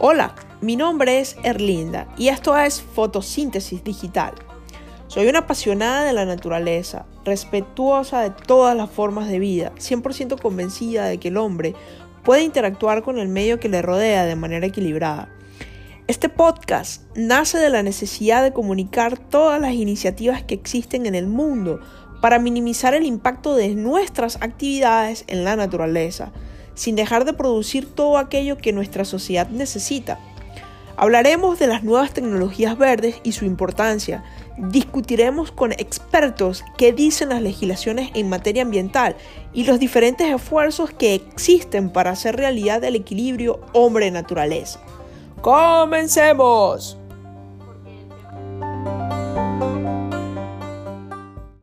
Hola, mi nombre es Erlinda y esto es Fotosíntesis Digital. Soy una apasionada de la naturaleza, respetuosa de todas las formas de vida, 100% convencida de que el hombre puede interactuar con el medio que le rodea de manera equilibrada. Este podcast nace de la necesidad de comunicar todas las iniciativas que existen en el mundo para minimizar el impacto de nuestras actividades en la naturaleza sin dejar de producir todo aquello que nuestra sociedad necesita. Hablaremos de las nuevas tecnologías verdes y su importancia. Discutiremos con expertos qué dicen las legislaciones en materia ambiental y los diferentes esfuerzos que existen para hacer realidad el equilibrio hombre-naturaleza. ¡Comencemos!